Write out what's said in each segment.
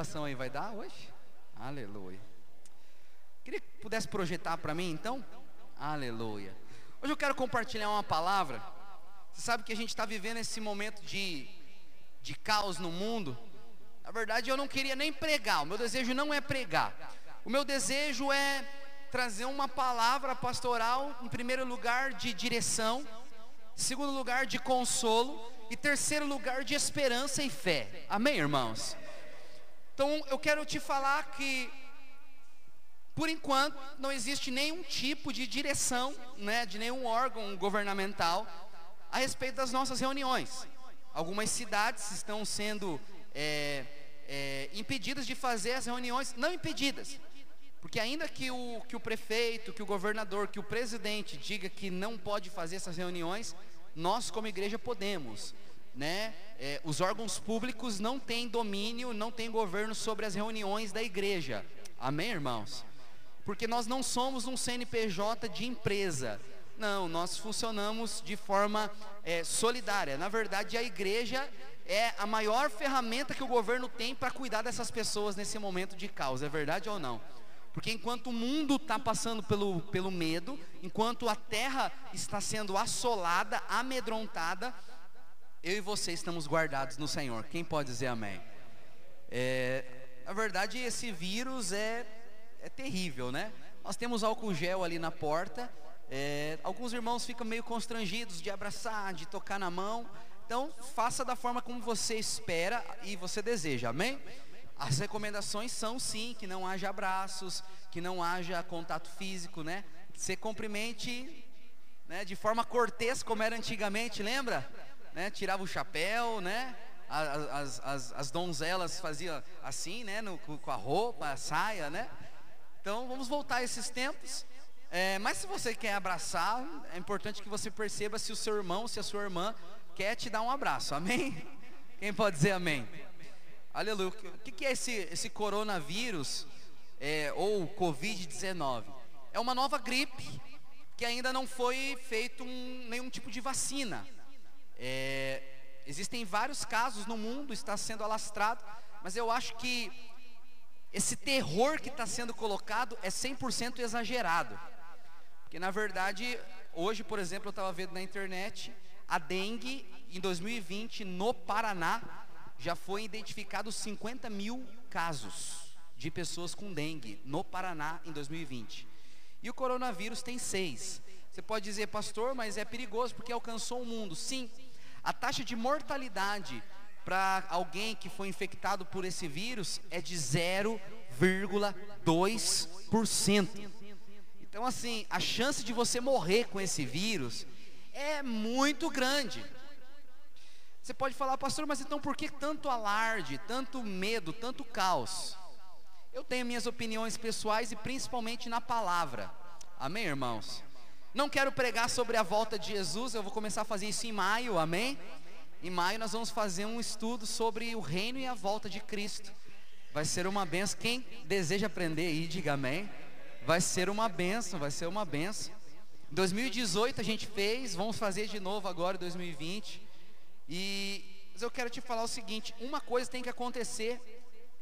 gravação aí vai dar hoje? Aleluia. Queria que pudesse projetar para mim então? Aleluia. Hoje eu quero compartilhar uma palavra. Você sabe que a gente está vivendo esse momento de, de caos no mundo. Na verdade, eu não queria nem pregar. O meu desejo não é pregar. O meu desejo é trazer uma palavra pastoral, em primeiro lugar, de direção, segundo lugar, de consolo, e terceiro lugar, de esperança e fé. Amém, irmãos? Então, eu quero te falar que por enquanto, não existe nenhum tipo de direção, né, de nenhum órgão governamental a respeito das nossas reuniões. Algumas cidades estão sendo é, é, impedidas de fazer as reuniões, não impedidas, porque ainda que o, que o prefeito, que o governador, que o presidente diga que não pode fazer essas reuniões, nós como igreja podemos. Né? É, os órgãos públicos não têm domínio, não têm governo sobre as reuniões da igreja. Amém, irmãos? porque nós não somos um CNPJ de empresa. Não, nós funcionamos de forma é, solidária. Na verdade, a igreja é a maior ferramenta que o governo tem para cuidar dessas pessoas nesse momento de caos. É verdade ou não? Porque enquanto o mundo está passando pelo, pelo medo, enquanto a terra está sendo assolada, amedrontada, eu e você estamos guardados no Senhor. Quem pode dizer amém? É, na verdade, esse vírus é é terrível, né? Nós temos álcool gel ali na porta. É, alguns irmãos ficam meio constrangidos de abraçar, de tocar na mão. Então, faça da forma como você espera e você deseja, amém? As recomendações são sim que não haja abraços, que não haja contato físico, né? Você cumprimente né, de forma cortês, como era antigamente, lembra? Né? Tirava o chapéu, né? As, as, as donzelas faziam assim, né? No, com a roupa, a saia, né? Então vamos voltar a esses tempos. É, mas se você quer abraçar, é importante que você perceba se o seu irmão, se a sua irmã quer te dar um abraço. Amém? Quem pode dizer amém? Aleluia. O que, é esse, esse coronavírus é, ou Covid-19? É uma nova gripe que ainda não foi feito um, nenhum tipo de vacina. É, existem vários casos no mundo, está sendo alastrado, mas eu acho que esse terror que está sendo colocado é 100% exagerado. Porque na verdade, hoje, por exemplo, eu estava vendo na internet, a dengue em 2020 no Paraná já foi identificado 50 mil casos de pessoas com dengue no Paraná em 2020. E o coronavírus tem seis. Você pode dizer, pastor, mas é perigoso porque alcançou o mundo. Sim, a taxa de mortalidade para alguém que foi infectado por esse vírus é de 0,2%. Então, assim, a chance de você morrer com esse vírus é muito grande. Você pode falar, pastor, mas então por que tanto alarde, tanto medo, tanto caos? Eu tenho minhas opiniões pessoais e principalmente na palavra. Amém, irmãos? Não quero pregar sobre a volta de Jesus, eu vou começar a fazer isso em maio, amém? Em maio nós vamos fazer um estudo sobre o reino e a volta de Cristo. Vai ser uma benção. Quem deseja aprender aí, diga amém. Vai ser uma benção, vai ser uma benção. Em 2018 a gente fez, vamos fazer de novo agora em 2020. E mas eu quero te falar o seguinte: uma coisa tem que acontecer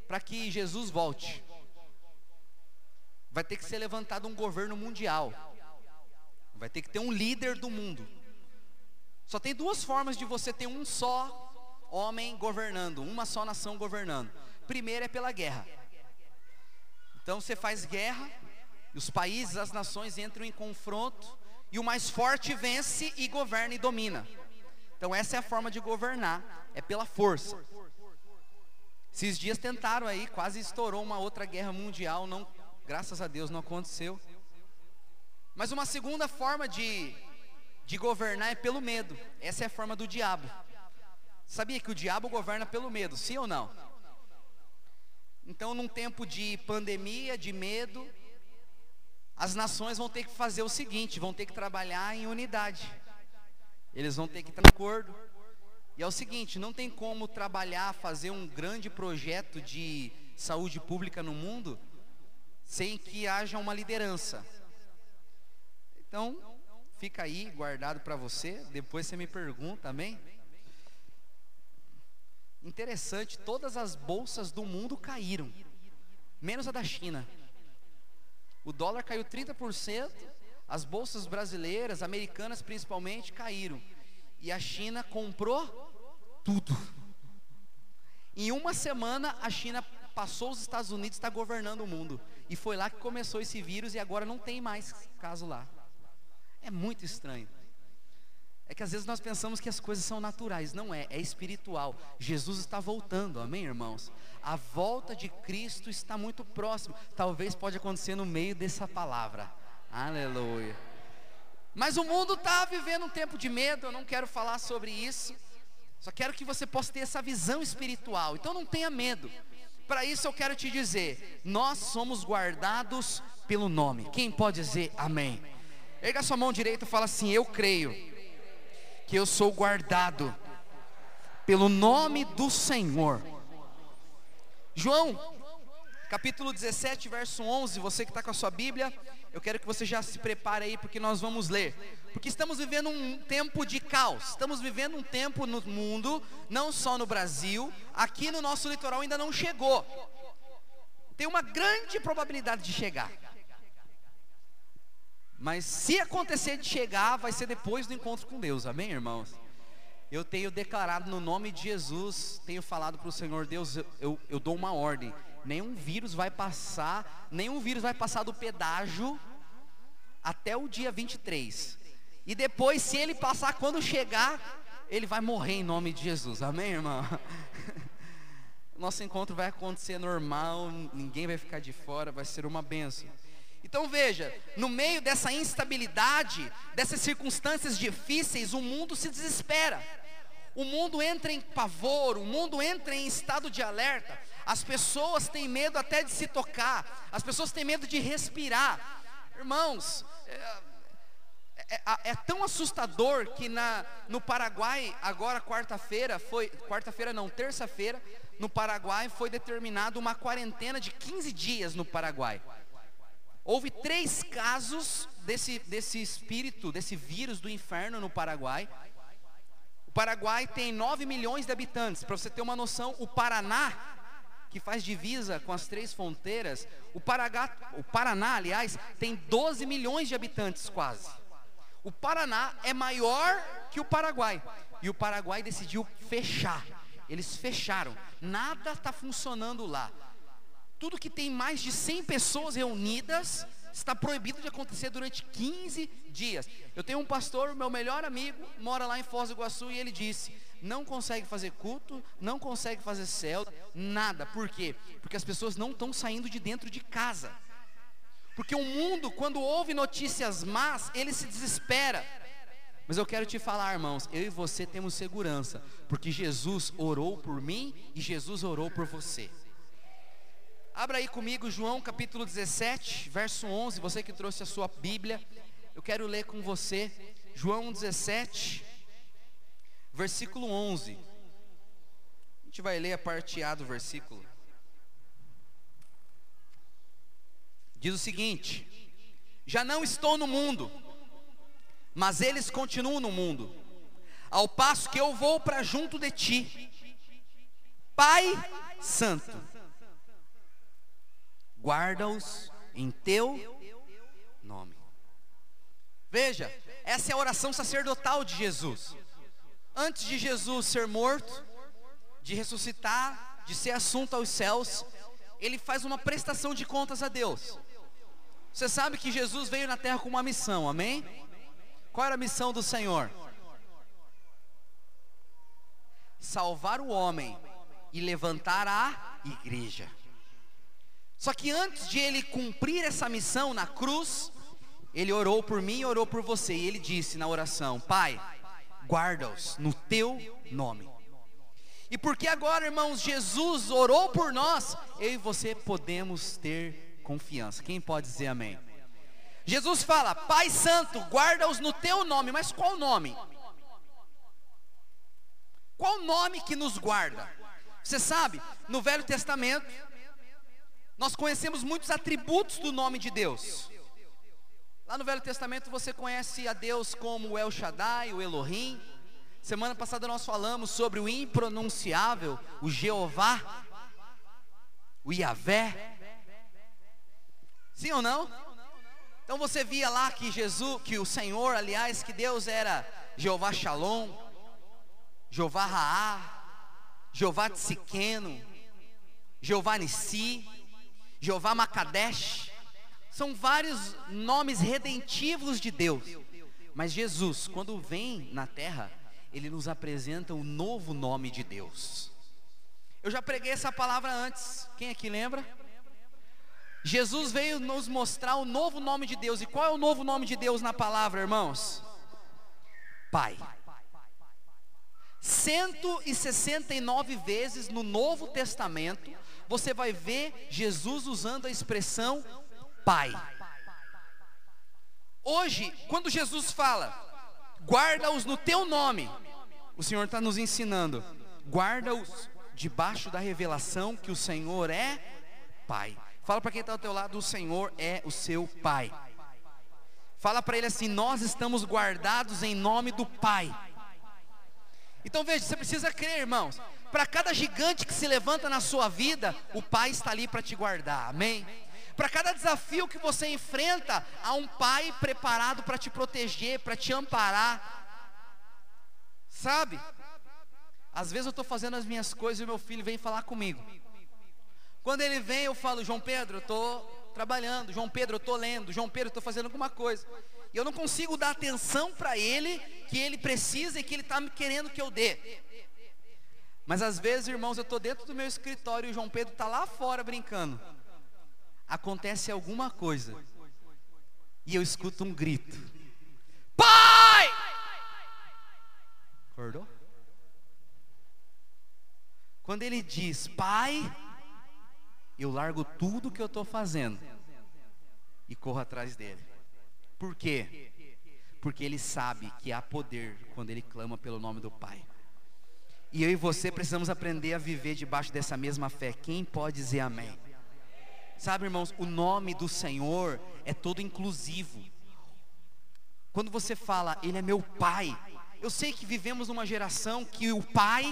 para que Jesus volte. Vai ter que ser levantado um governo mundial. Vai ter que ter um líder do mundo. Só tem duas formas de você ter um só homem governando, uma só nação governando. Primeiro é pela guerra. Então você faz guerra, e os países, as nações entram em confronto, e o mais forte vence e governa e domina. Então essa é a forma de governar, é pela força. Esses dias tentaram aí, quase estourou uma outra guerra mundial, não, graças a Deus não aconteceu. Mas uma segunda forma de de governar é pelo medo. Essa é a forma do diabo. Sabia que o diabo governa pelo medo, sim ou não? Então, num tempo de pandemia, de medo, as nações vão ter que fazer o seguinte: vão ter que trabalhar em unidade. Eles vão ter que estar de acordo. E é o seguinte: não tem como trabalhar, fazer um grande projeto de saúde pública no mundo sem que haja uma liderança. Então, Fica aí guardado para você. Depois você me pergunta, amém? Interessante, todas as bolsas do mundo caíram, menos a da China. O dólar caiu 30%, as bolsas brasileiras, americanas principalmente, caíram. E a China comprou tudo. Em uma semana, a China passou os Estados Unidos, está governando o mundo. E foi lá que começou esse vírus e agora não tem mais caso lá. É muito estranho. É que às vezes nós pensamos que as coisas são naturais, não é, é espiritual. Jesus está voltando, amém, irmãos? A volta de Cristo está muito próximo. Talvez pode acontecer no meio dessa palavra. Aleluia. Mas o mundo está vivendo um tempo de medo, eu não quero falar sobre isso. Só quero que você possa ter essa visão espiritual. Então não tenha medo. Para isso eu quero te dizer, nós somos guardados pelo nome. Quem pode dizer amém? Erga sua mão direita e fala assim: Eu creio que eu sou guardado pelo nome do Senhor. João, capítulo 17, verso 11. Você que está com a sua Bíblia, eu quero que você já se prepare aí, porque nós vamos ler. Porque estamos vivendo um tempo de caos, estamos vivendo um tempo no mundo, não só no Brasil, aqui no nosso litoral ainda não chegou. Tem uma grande probabilidade de chegar. Mas se acontecer de chegar, vai ser depois do encontro com Deus, amém, irmãos? Eu tenho declarado no nome de Jesus, tenho falado para o Senhor, Deus, eu, eu, eu dou uma ordem: nenhum vírus vai passar, nenhum vírus vai passar do pedágio até o dia 23. E depois, se ele passar quando chegar, ele vai morrer em nome de Jesus, amém, irmão? Nosso encontro vai acontecer normal, ninguém vai ficar de fora, vai ser uma benção. Então veja, no meio dessa instabilidade, dessas circunstâncias difíceis, o mundo se desespera. O mundo entra em pavor, o mundo entra em estado de alerta. As pessoas têm medo até de se tocar, as pessoas têm medo de respirar. Irmãos, é, é, é, tão assustador que na, no Paraguai, agora quarta-feira, foi, quarta-feira não, terça-feira, no Paraguai foi determinada uma quarentena de 15 dias no Paraguai. Houve três casos desse, desse espírito, desse vírus do inferno no Paraguai. O Paraguai tem 9 milhões de habitantes. Para você ter uma noção, o Paraná, que faz divisa com as três fronteiras, o, Paragá, o Paraná, aliás, tem 12 milhões de habitantes quase. O Paraná é maior que o Paraguai. E o Paraguai decidiu fechar. Eles fecharam. Nada está funcionando lá. Tudo que tem mais de 100 pessoas reunidas está proibido de acontecer durante 15 dias. Eu tenho um pastor, meu melhor amigo, mora lá em Foz do Iguaçu e ele disse: não consegue fazer culto, não consegue fazer céu, nada. Por quê? Porque as pessoas não estão saindo de dentro de casa. Porque o mundo, quando ouve notícias más, ele se desespera. Mas eu quero te falar, irmãos, eu e você temos segurança, porque Jesus orou por mim e Jesus orou por você. Abra aí comigo João capítulo 17, verso 11. Você que trouxe a sua Bíblia, eu quero ler com você. João 17, versículo 11. A gente vai ler a parte A do versículo. Diz o seguinte: Já não estou no mundo, mas eles continuam no mundo, ao passo que eu vou para junto de ti. Pai Santo guarda-os em teu nome. Veja, essa é a oração sacerdotal de Jesus. Antes de Jesus ser morto, de ressuscitar, de ser assunto aos céus, ele faz uma prestação de contas a Deus. Você sabe que Jesus veio na terra com uma missão, amém? Qual era a missão do Senhor? Salvar o homem e levantar a igreja. Só que antes de ele cumprir essa missão na cruz, ele orou por mim e orou por você. E ele disse na oração: Pai, guarda-os no teu nome. E porque agora, irmãos, Jesus orou por nós, eu e você podemos ter confiança. Quem pode dizer amém? Jesus fala: Pai Santo, guarda-os no teu nome. Mas qual nome? Qual nome que nos guarda? Você sabe, no Velho Testamento, nós conhecemos muitos atributos do nome de Deus. Lá no Velho Testamento você conhece a Deus como El Shaddai, o Elohim. Semana passada nós falamos sobre o impronunciável, o Jeová, o Iavé. Sim ou não? Então você via lá que Jesus, que o Senhor, aliás, que Deus era Jeová Shalom, Jeová Raá, Jeová Tsiqueno, Jeová Nissi, Jeová Makadesh. São vários nomes redentivos de Deus. Mas Jesus, quando vem na terra, ele nos apresenta o novo nome de Deus. Eu já preguei essa palavra antes. Quem aqui lembra? Jesus veio nos mostrar o novo nome de Deus. E qual é o novo nome de Deus na palavra, irmãos? Pai. 169 vezes no Novo Testamento, você vai ver Jesus usando a expressão Pai. Hoje, quando Jesus fala, guarda-os no teu nome, o Senhor está nos ensinando, guarda-os debaixo da revelação que o Senhor é Pai. Fala para quem está ao teu lado, o Senhor é o seu Pai. Fala para ele assim: Nós estamos guardados em nome do Pai. Então veja, você precisa crer, irmãos. Para cada gigante que se levanta na sua vida, o Pai está ali para te guardar. Amém? Para cada desafio que você enfrenta, há um Pai preparado para te proteger, para te amparar. Sabe? Às vezes eu estou fazendo as minhas coisas e meu filho vem falar comigo. Quando ele vem, eu falo, João Pedro, eu estou trabalhando. João Pedro, eu estou lendo. João Pedro, eu estou fazendo alguma coisa. E eu não consigo dar atenção para ele que ele precisa e que ele está me querendo que eu dê. Mas às vezes, irmãos, eu estou dentro do meu escritório e o João Pedro está lá fora brincando. Acontece alguma coisa. E eu escuto um grito. Pai! Acordou? Quando ele diz, pai, eu largo tudo que eu estou fazendo e corro atrás dele. Por quê? Porque ele sabe que há poder quando ele clama pelo nome do Pai. E eu e você precisamos aprender a viver debaixo dessa mesma fé. Quem pode dizer amém? Sabe, irmãos, o nome do Senhor é todo inclusivo. Quando você fala, Ele é meu Pai, eu sei que vivemos numa geração que o Pai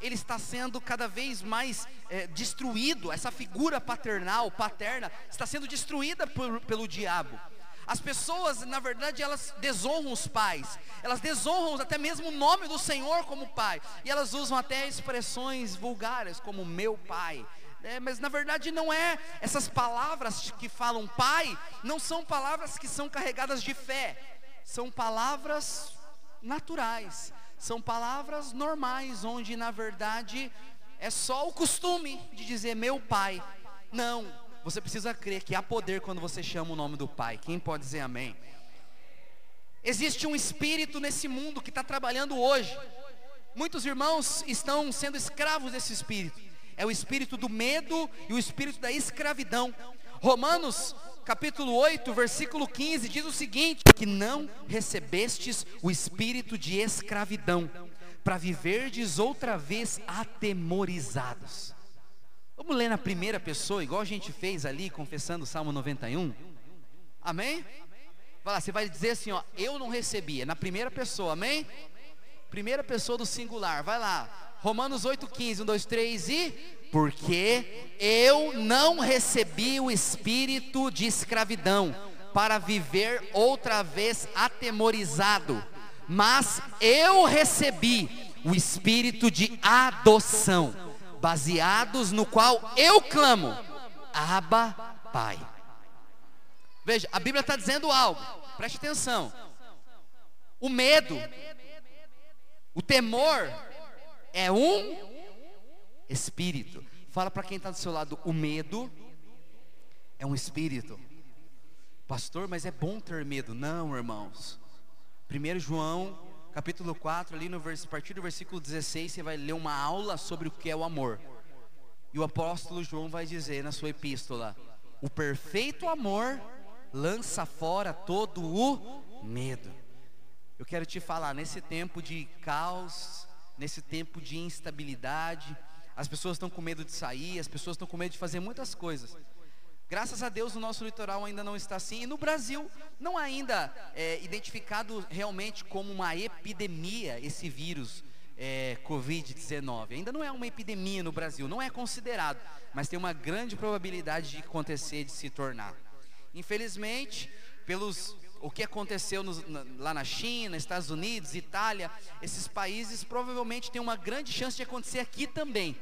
ele está sendo cada vez mais é, destruído. Essa figura paternal, paterna, está sendo destruída por, pelo diabo. As pessoas, na verdade, elas desonram os pais, elas desonram até mesmo o nome do Senhor como pai, e elas usam até expressões vulgares como meu pai. É, mas na verdade não é essas palavras que falam pai, não são palavras que são carregadas de fé, são palavras naturais, são palavras normais, onde na verdade é só o costume de dizer meu pai. Não, você precisa crer que há poder quando você chama o nome do Pai. Quem pode dizer amém? Existe um espírito nesse mundo que está trabalhando hoje. Muitos irmãos estão sendo escravos desse espírito. É o espírito do medo e o espírito da escravidão. Romanos capítulo 8, versículo 15 diz o seguinte: que não recebestes o espírito de escravidão, para viverdes outra vez atemorizados. Vamos ler na primeira pessoa, igual a gente fez ali, confessando o Salmo 91? Amém? Vai lá, você vai dizer assim, ó, eu não recebi, é na primeira pessoa, amém? Primeira pessoa do singular, vai lá. Romanos 8,15, 1, 2, 3 e. Porque eu não recebi o espírito de escravidão para viver outra vez atemorizado, mas eu recebi o espírito de adoção baseados no qual eu clamo, Abba, Pai. Veja, a Bíblia está dizendo algo, preste atenção. O medo, o temor, é um espírito. Fala para quem está do seu lado, o medo é um espírito. Pastor, mas é bom ter medo. Não, irmãos. 1 João capítulo 4, ali no vers, a partir do versículo 16, você vai ler uma aula sobre o que é o amor. E o apóstolo João vai dizer na sua epístola: O perfeito amor lança fora todo o medo. Eu quero te falar, nesse tempo de caos, nesse tempo de instabilidade, as pessoas estão com medo de sair, as pessoas estão com medo de fazer muitas coisas. Graças a Deus o nosso litoral ainda não está assim. E no Brasil não ainda é, identificado realmente como uma epidemia esse vírus é, Covid-19. Ainda não é uma epidemia no Brasil, não é considerado, mas tem uma grande probabilidade de acontecer, de se tornar. Infelizmente, pelos o que aconteceu na, lá na China, Estados Unidos, Itália, esses países provavelmente tem uma grande chance de acontecer aqui também.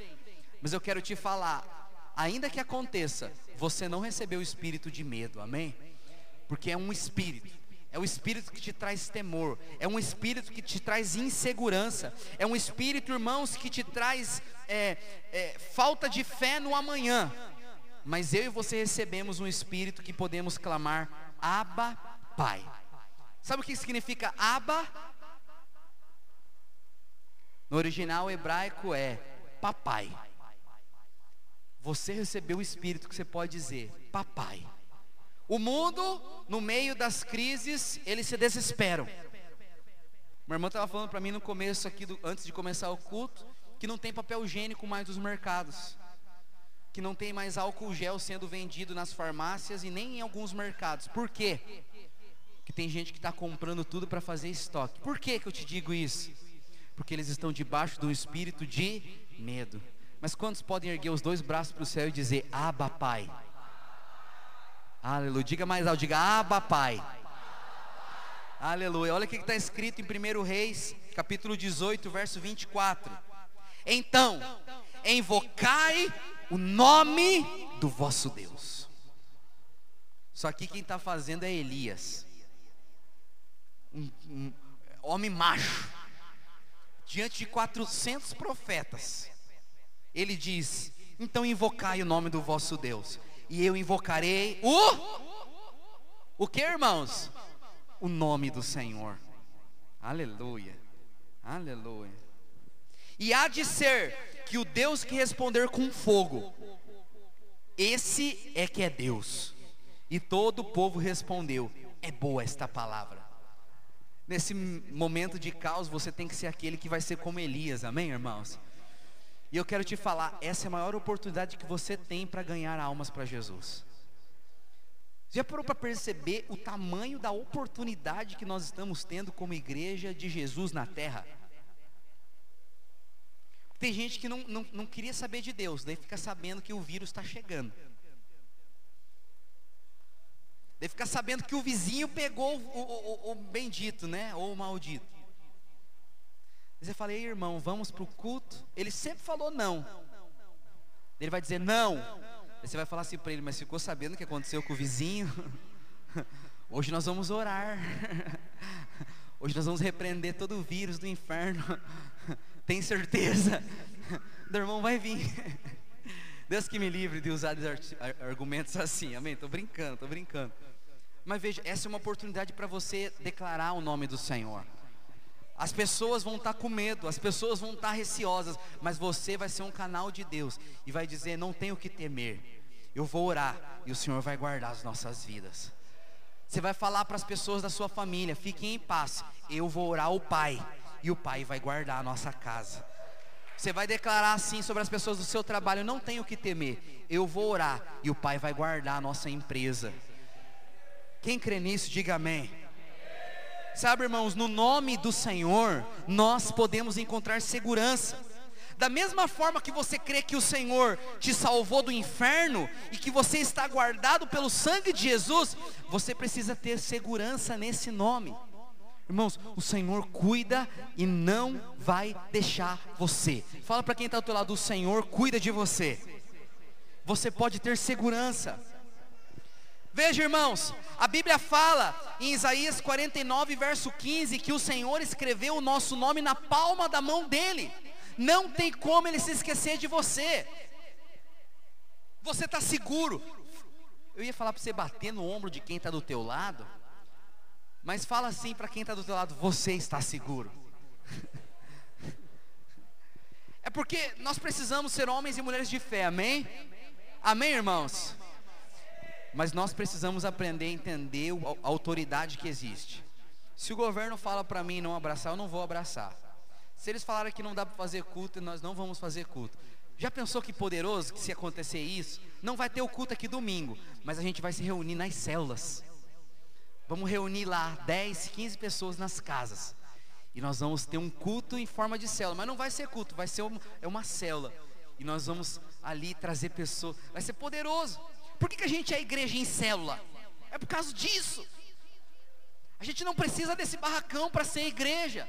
Mas eu quero te falar, ainda que aconteça, você não recebeu o espírito de medo, amém? Porque é um espírito. É um espírito que te traz temor, é um espírito que te traz insegurança, é um espírito, irmãos, que te traz é, é, falta de fé no amanhã. Mas eu e você recebemos um espírito que podemos clamar Abba Pai. Sabe o que significa Abba? No original hebraico é papai. Você recebeu o Espírito que você pode dizer, papai. O mundo, no meio das crises, eles se desesperam. Meu irmão estava falando para mim no começo aqui, do, antes de começar o culto, que não tem papel higiênico mais nos mercados. Que não tem mais álcool gel sendo vendido nas farmácias e nem em alguns mercados. Por quê? Que tem gente que está comprando tudo para fazer estoque. Por que, que eu te digo isso? Porque eles estão debaixo do espírito de medo. Mas quantos podem erguer os dois braços para o céu e dizer: Abba, Pai? Aleluia. Diga mais alto, diga: Abba, Pai. Aleluia. Olha o que está escrito em 1 Reis, capítulo 18, verso 24. Então, invocai o nome do vosso Deus. Só que quem está fazendo é Elias, um, um homem macho, diante de 400 profetas ele diz: Então invocai o nome do vosso Deus, e eu invocarei o. O que, irmãos? O nome do Senhor. Aleluia. Aleluia. E há de ser que o Deus que responder com fogo, esse é que é Deus. E todo o povo respondeu: É boa esta palavra. Nesse momento de caos, você tem que ser aquele que vai ser como Elias, amém, irmãos? E eu quero te falar, essa é a maior oportunidade que você tem para ganhar almas para Jesus. Já parou para perceber o tamanho da oportunidade que nós estamos tendo como igreja de Jesus na terra? Tem gente que não, não, não queria saber de Deus, daí fica sabendo que o vírus está chegando. Daí fica sabendo que o vizinho pegou o, o, o, bendito, né? Ou o maldito. Você fala, ei irmão, vamos para o culto? Ele sempre falou não. Ele vai dizer não. Aí você vai falar assim para ele, mas ficou sabendo o que aconteceu com o vizinho? Hoje nós vamos orar. Hoje nós vamos repreender todo o vírus do inferno. Tem certeza? O irmão vai vir. Deus que me livre de usar argumentos assim, amém? Estou brincando, estou brincando. Mas veja, essa é uma oportunidade para você declarar o nome do Senhor. As pessoas vão estar tá com medo, as pessoas vão estar tá receosas, mas você vai ser um canal de Deus e vai dizer: Não tenho que temer, eu vou orar e o Senhor vai guardar as nossas vidas. Você vai falar para as pessoas da sua família: Fiquem em paz, eu vou orar ao Pai e o Pai vai guardar a nossa casa. Você vai declarar assim sobre as pessoas do seu trabalho: Não tenho que temer, eu vou orar e o Pai vai guardar a nossa empresa. Quem crê nisso, diga amém. Sabe, irmãos, no nome do Senhor, nós podemos encontrar segurança. Da mesma forma que você crê que o Senhor te salvou do inferno e que você está guardado pelo sangue de Jesus, você precisa ter segurança nesse nome. Irmãos, o Senhor cuida e não vai deixar você. Fala para quem está ao teu lado, o Senhor cuida de você. Você pode ter segurança. Veja, irmãos, a Bíblia fala em Isaías 49, verso 15, que o Senhor escreveu o nosso nome na palma da mão dele. Não tem como ele se esquecer de você. Você está seguro. Eu ia falar para você bater no ombro de quem está do teu lado, mas fala assim para quem está do teu lado: você está seguro. É porque nós precisamos ser homens e mulheres de fé, amém? Amém, irmãos? Mas nós precisamos aprender a entender a autoridade que existe. Se o governo fala para mim não abraçar, eu não vou abraçar. Se eles falarem que não dá para fazer culto, nós não vamos fazer culto. Já pensou que poderoso que se acontecer isso? Não vai ter o culto aqui domingo, mas a gente vai se reunir nas células. Vamos reunir lá 10, 15 pessoas nas casas. E nós vamos ter um culto em forma de célula, mas não vai ser culto, vai ser uma, é uma célula. E nós vamos ali trazer pessoas, vai ser poderoso. Por que, que a gente é igreja em célula? É por causa disso. A gente não precisa desse barracão para ser igreja.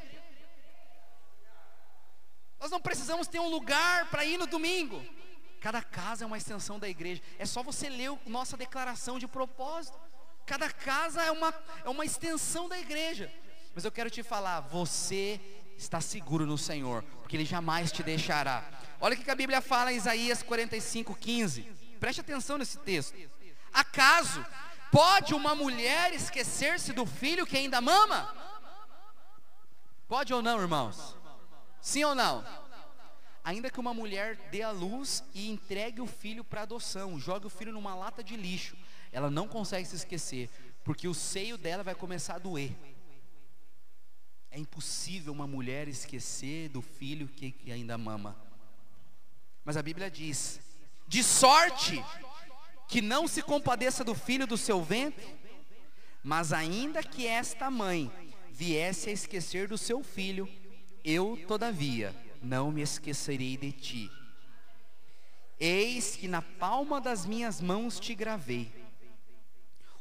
Nós não precisamos ter um lugar para ir no domingo. Cada casa é uma extensão da igreja. É só você ler a nossa declaração de propósito. Cada casa é uma, é uma extensão da igreja. Mas eu quero te falar, você está seguro no Senhor, porque Ele jamais te deixará. Olha o que a Bíblia fala em Isaías 45, 15. Preste atenção nesse texto. Acaso pode uma mulher esquecer-se do filho que ainda mama? Pode ou não, irmãos? Sim ou não? Ainda que uma mulher dê a luz e entregue o filho para adoção, jogue o filho numa lata de lixo, ela não consegue se esquecer, porque o seio dela vai começar a doer. É impossível uma mulher esquecer do filho que, que ainda mama. Mas a Bíblia diz: de sorte que não se compadeça do filho do seu ventre, mas ainda que esta mãe viesse a esquecer do seu filho, eu, todavia, não me esquecerei de ti. Eis que na palma das minhas mãos te gravei.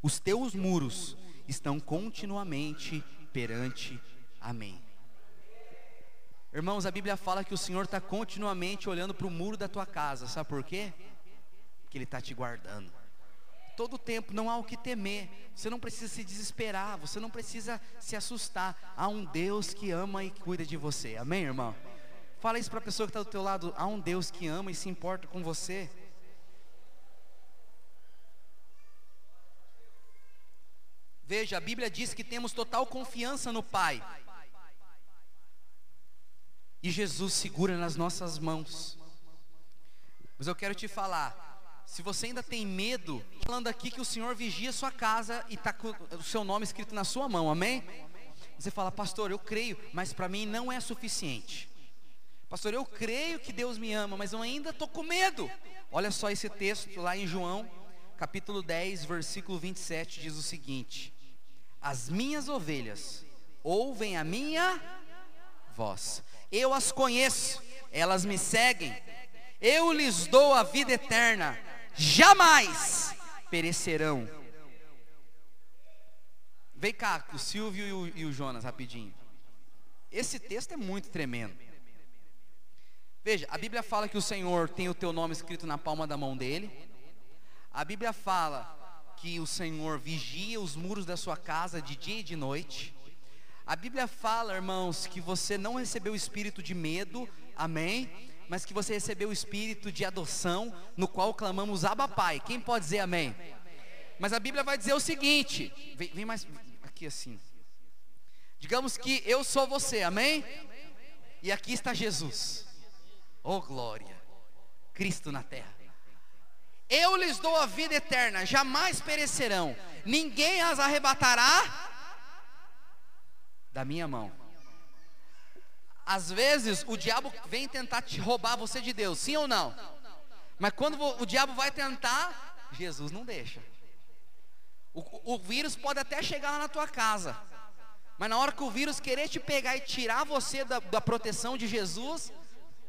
Os teus muros estão continuamente perante a mim. Irmãos, a Bíblia fala que o Senhor está continuamente olhando para o muro da tua casa, sabe por quê? Porque Ele está te guardando todo tempo, não há o que temer, você não precisa se desesperar, você não precisa se assustar. Há um Deus que ama e cuida de você, amém, irmão? Fala isso para a pessoa que está do teu lado, há um Deus que ama e se importa com você. Veja, a Bíblia diz que temos total confiança no Pai. E Jesus segura nas nossas mãos. Mas eu quero te falar, se você ainda tem medo, falando aqui que o Senhor vigia sua casa e está com o seu nome escrito na sua mão, amém? Você fala, pastor, eu creio, mas para mim não é suficiente. Pastor, eu creio que Deus me ama, mas eu ainda estou com medo. Olha só esse texto lá em João, capítulo 10, versículo 27, diz o seguinte: As minhas ovelhas ouvem a minha voz, eu as conheço, elas me seguem, eu lhes dou a vida eterna jamais perecerão. Vem cá, o Silvio e o, e o Jonas, rapidinho. Esse texto é muito tremendo. Veja, a Bíblia fala que o Senhor tem o teu nome escrito na palma da mão dele. A Bíblia fala que o Senhor vigia os muros da sua casa de dia e de noite. A Bíblia fala, irmãos, que você não recebeu o espírito de medo, amém? mas que você recebeu o espírito de adoção, no qual clamamos Abba Pai. Quem pode dizer amém? Mas a Bíblia vai dizer o seguinte: vem, vem mais aqui assim. Digamos que eu sou você, amém? E aqui está Jesus. Oh glória! Cristo na terra. Eu lhes dou a vida eterna, jamais perecerão, ninguém as arrebatará da minha mão. Às vezes o diabo vem tentar te roubar você de Deus, sim ou não? Mas quando o diabo vai tentar, Jesus não deixa. O, o vírus pode até chegar lá na tua casa, mas na hora que o vírus querer te pegar e tirar você da, da proteção de Jesus,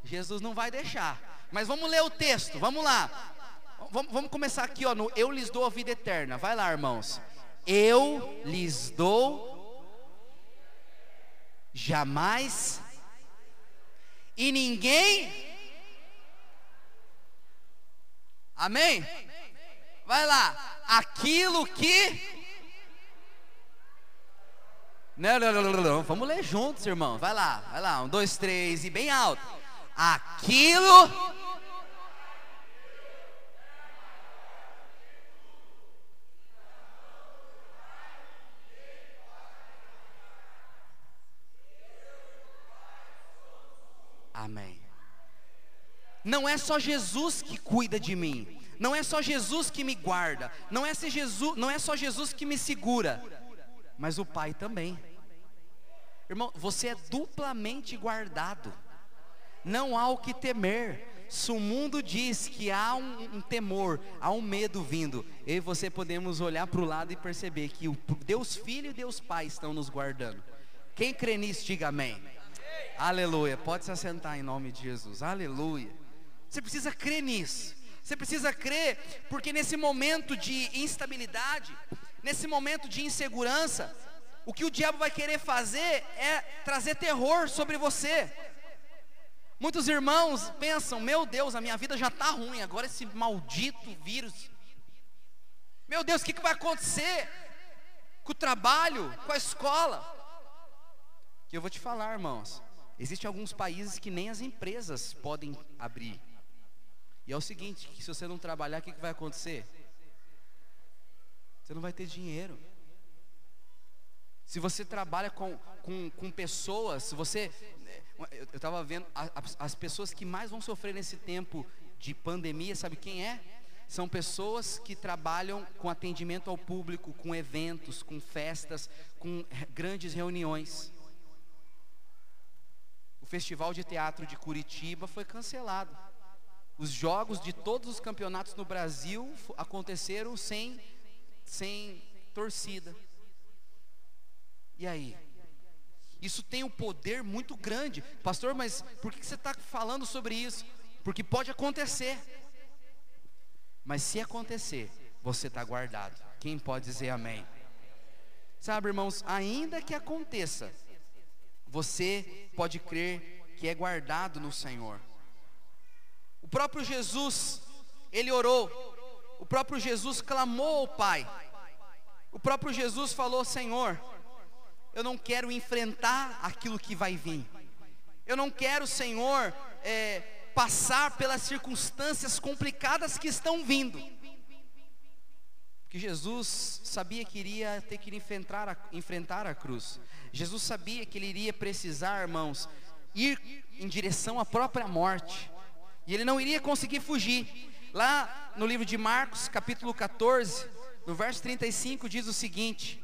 Jesus não vai deixar. Mas vamos ler o texto, vamos lá. Vamos, vamos começar aqui, ó, no Eu lhes dou a vida eterna. Vai lá, irmãos. Eu lhes dou jamais e ninguém. Amém? Vai lá. Aquilo que. Não, não, não, não, não. Vamos ler juntos, irmão. Vai lá, vai lá. Um, dois, três e bem alto. Aquilo Amém. Não é só Jesus que cuida de mim. Não é só Jesus que me guarda. Não é, Jesus, não é só Jesus que me segura. Mas o Pai também. Irmão, você é duplamente guardado. Não há o que temer. se o mundo diz que há um, um temor, há um medo vindo, eu e você podemos olhar para o lado e perceber que o Deus Filho e Deus Pai estão nos guardando. Quem crê nisso, diga amém. Aleluia. Pode se assentar em nome de Jesus. Aleluia. Você precisa crer nisso. Você precisa crer, porque nesse momento de instabilidade, nesse momento de insegurança, o que o diabo vai querer fazer é trazer terror sobre você. Muitos irmãos pensam: meu Deus, a minha vida já está ruim, agora esse maldito vírus. Meu Deus, o que, que vai acontecer com o trabalho, com a escola? Que eu vou te falar, irmãos. Existem alguns países que nem as empresas podem abrir. E é o seguinte: se você não trabalhar, o que, que vai acontecer? Você não vai ter dinheiro. Se você trabalha com, com, com pessoas, se você. Eu estava vendo, as, as pessoas que mais vão sofrer nesse tempo de pandemia, sabe quem é? São pessoas que trabalham com atendimento ao público, com eventos, com festas, com grandes reuniões. O Festival de Teatro de Curitiba foi cancelado. Os jogos de todos os campeonatos no Brasil aconteceram sem, sem torcida. E aí? Isso tem um poder muito grande. Pastor, mas por que você está falando sobre isso? Porque pode acontecer. Mas se acontecer, você está guardado. Quem pode dizer amém? Sabe, irmãos, ainda que aconteça, você pode crer que é guardado no Senhor. O próprio Jesus, ele orou. O próprio Jesus clamou ao Pai. O próprio Jesus falou: Senhor, eu não quero enfrentar aquilo que vai vir. Eu não quero, Senhor, é, passar pelas circunstâncias complicadas que estão vindo. Porque Jesus sabia que iria ter que enfrentar a, enfrentar a cruz. Jesus sabia que ele iria precisar, irmãos, ir em direção à própria morte. E ele não iria conseguir fugir. Lá no livro de Marcos, capítulo 14, no verso 35, diz o seguinte: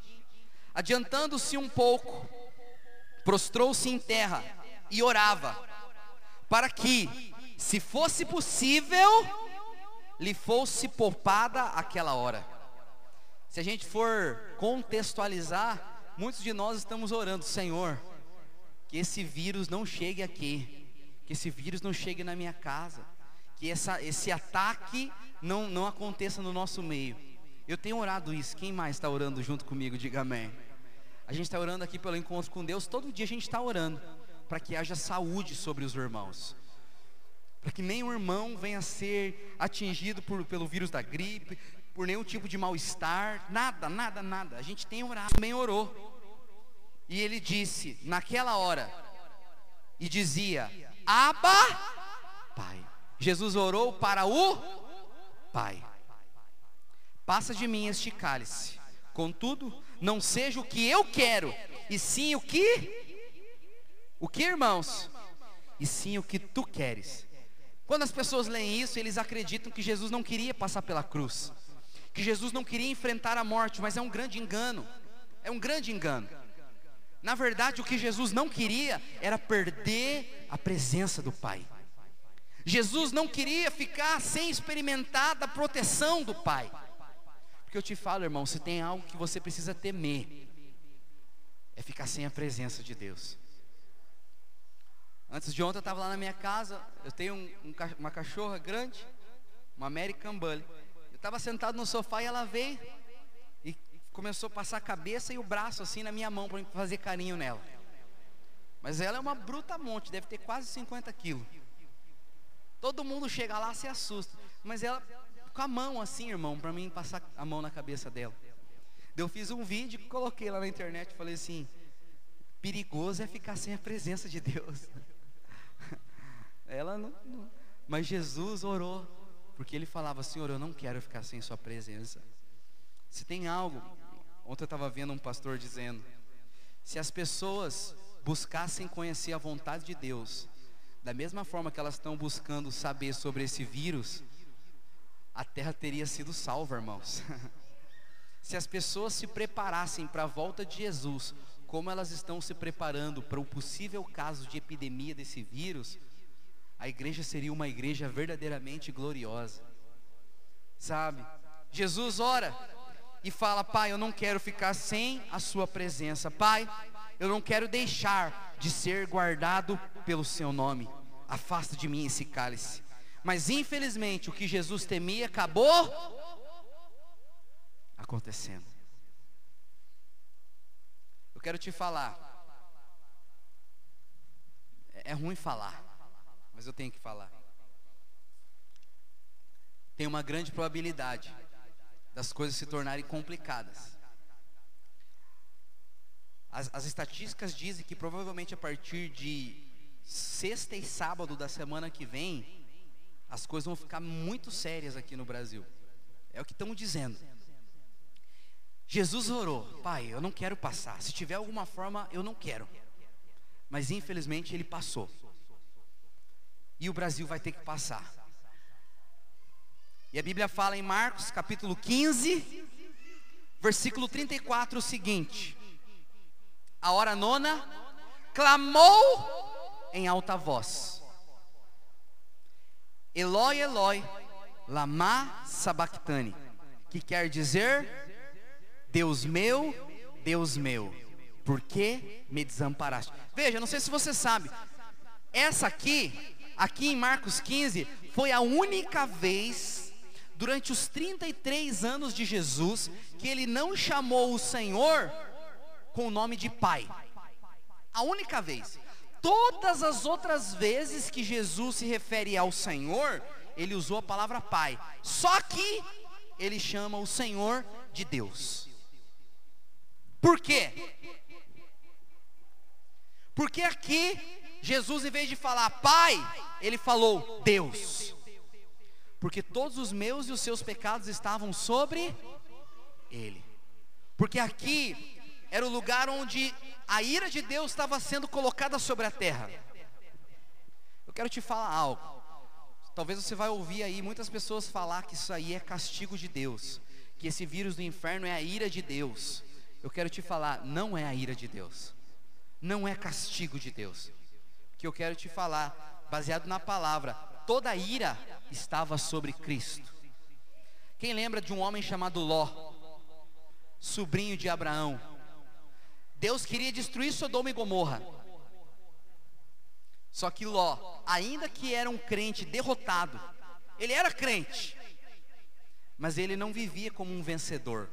Adiantando-se um pouco, prostrou-se em terra e orava, para que, se fosse possível, lhe fosse poupada aquela hora. Se a gente for contextualizar, muitos de nós estamos orando, Senhor, que esse vírus não chegue aqui, que esse vírus não chegue na minha casa, que essa, esse ataque não, não aconteça no nosso meio. Eu tenho orado isso, quem mais está orando junto comigo? Diga amém. A gente está orando aqui pelo encontro com Deus, todo dia a gente está orando para que haja saúde sobre os irmãos, para que nenhum irmão venha a ser atingido por, pelo vírus da gripe, por nenhum tipo de mal-estar, nada, nada, nada. A gente tem orado, também orou. E ele disse, naquela hora, e dizia: Aba, Pai. Jesus orou para o Pai. Passa de mim este cálice. Contudo, não seja o que eu quero, e sim o que o que, irmãos? E sim o que tu queres. Quando as pessoas leem isso, eles acreditam que Jesus não queria passar pela cruz, que Jesus não queria enfrentar a morte, mas é um grande engano. É um grande engano. Na verdade, o que Jesus não queria era perder a presença do Pai. Jesus não queria ficar sem experimentar da proteção do Pai que eu te falo, irmão, se tem algo que você precisa temer, é ficar sem a presença de Deus. Antes de ontem eu estava lá na minha casa, eu tenho um, um, uma cachorra grande, uma American Bully. Eu estava sentado no sofá e ela veio começou a passar a cabeça e o braço assim na minha mão para fazer carinho nela. Mas ela é uma bruta monte, deve ter quase 50 quilos. Todo mundo chega lá se assusta, mas ela com a mão assim, irmão, para mim passar a mão na cabeça dela. Eu fiz um vídeo, coloquei lá na internet e falei assim: perigoso é ficar sem a presença de Deus. Ela não, não, mas Jesus orou, porque ele falava: Senhor, eu não quero ficar sem Sua presença. Se tem algo, ontem eu estava vendo um pastor dizendo: se as pessoas buscassem conhecer a vontade de Deus, da mesma forma que elas estão buscando saber sobre esse vírus, a terra teria sido salva, irmãos. se as pessoas se preparassem para a volta de Jesus, como elas estão se preparando para o possível caso de epidemia desse vírus, a igreja seria uma igreja verdadeiramente gloriosa. Sabe? Jesus ora e fala: Pai, eu não quero ficar sem a Sua presença. Pai, eu não quero deixar de ser guardado pelo Seu nome. Afasta de mim esse cálice. Mas infelizmente o que Jesus temia acabou acontecendo. Eu quero te falar. É ruim falar, mas eu tenho que falar. Tem uma grande probabilidade das coisas se tornarem complicadas. As, as estatísticas dizem que provavelmente a partir de sexta e sábado da semana que vem, as coisas vão ficar muito sérias aqui no Brasil. É o que estão dizendo. Jesus orou, Pai, eu não quero passar. Se tiver alguma forma, eu não quero. Mas infelizmente ele passou. E o Brasil vai ter que passar. E a Bíblia fala em Marcos, capítulo 15, versículo 34 o seguinte: A hora nona clamou em alta voz: Eloi, Eloi, lama sabachthani, que quer dizer: Deus meu, Deus meu, por que me desamparaste? Veja, não sei se você sabe, essa aqui, aqui em Marcos 15, foi a única vez durante os 33 anos de Jesus, que ele não chamou o Senhor com o nome de Pai. A única vez. Todas as outras vezes que Jesus se refere ao Senhor, ele usou a palavra Pai. Só que ele chama o Senhor de Deus. Por quê? Porque aqui Jesus, em vez de falar Pai, ele falou Deus porque todos os meus e os seus pecados estavam sobre ele. Porque aqui era o lugar onde a ira de Deus estava sendo colocada sobre a terra. Eu quero te falar algo. Talvez você vai ouvir aí muitas pessoas falar que isso aí é castigo de Deus, que esse vírus do inferno é a ira de Deus. Eu quero te falar, não é a ira de Deus. Não é castigo de Deus. Que eu quero te falar, baseado na palavra, toda a ira estava sobre Cristo. Quem lembra de um homem chamado Ló, sobrinho de Abraão? Deus queria destruir Sodoma e Gomorra. Só que Ló, ainda que era um crente derrotado, ele era crente, mas ele não vivia como um vencedor.